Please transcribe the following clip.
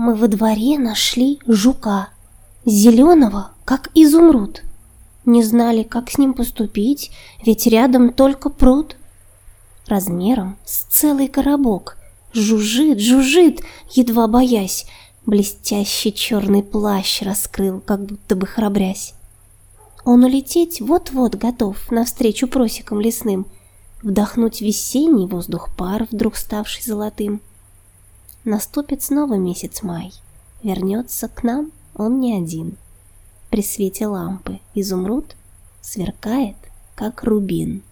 Мы во дворе нашли жука, зеленого, как изумруд. Не знали, как с ним поступить, ведь рядом только пруд. Размером с целый коробок, жужжит, жужжит, едва боясь, блестящий черный плащ раскрыл, как будто бы храбрясь. Он улететь вот-вот готов навстречу просекам лесным, вдохнуть весенний воздух пар, вдруг ставший золотым. Наступит снова месяц май, вернется к нам он не один. При свете лампы изумруд сверкает, как рубин.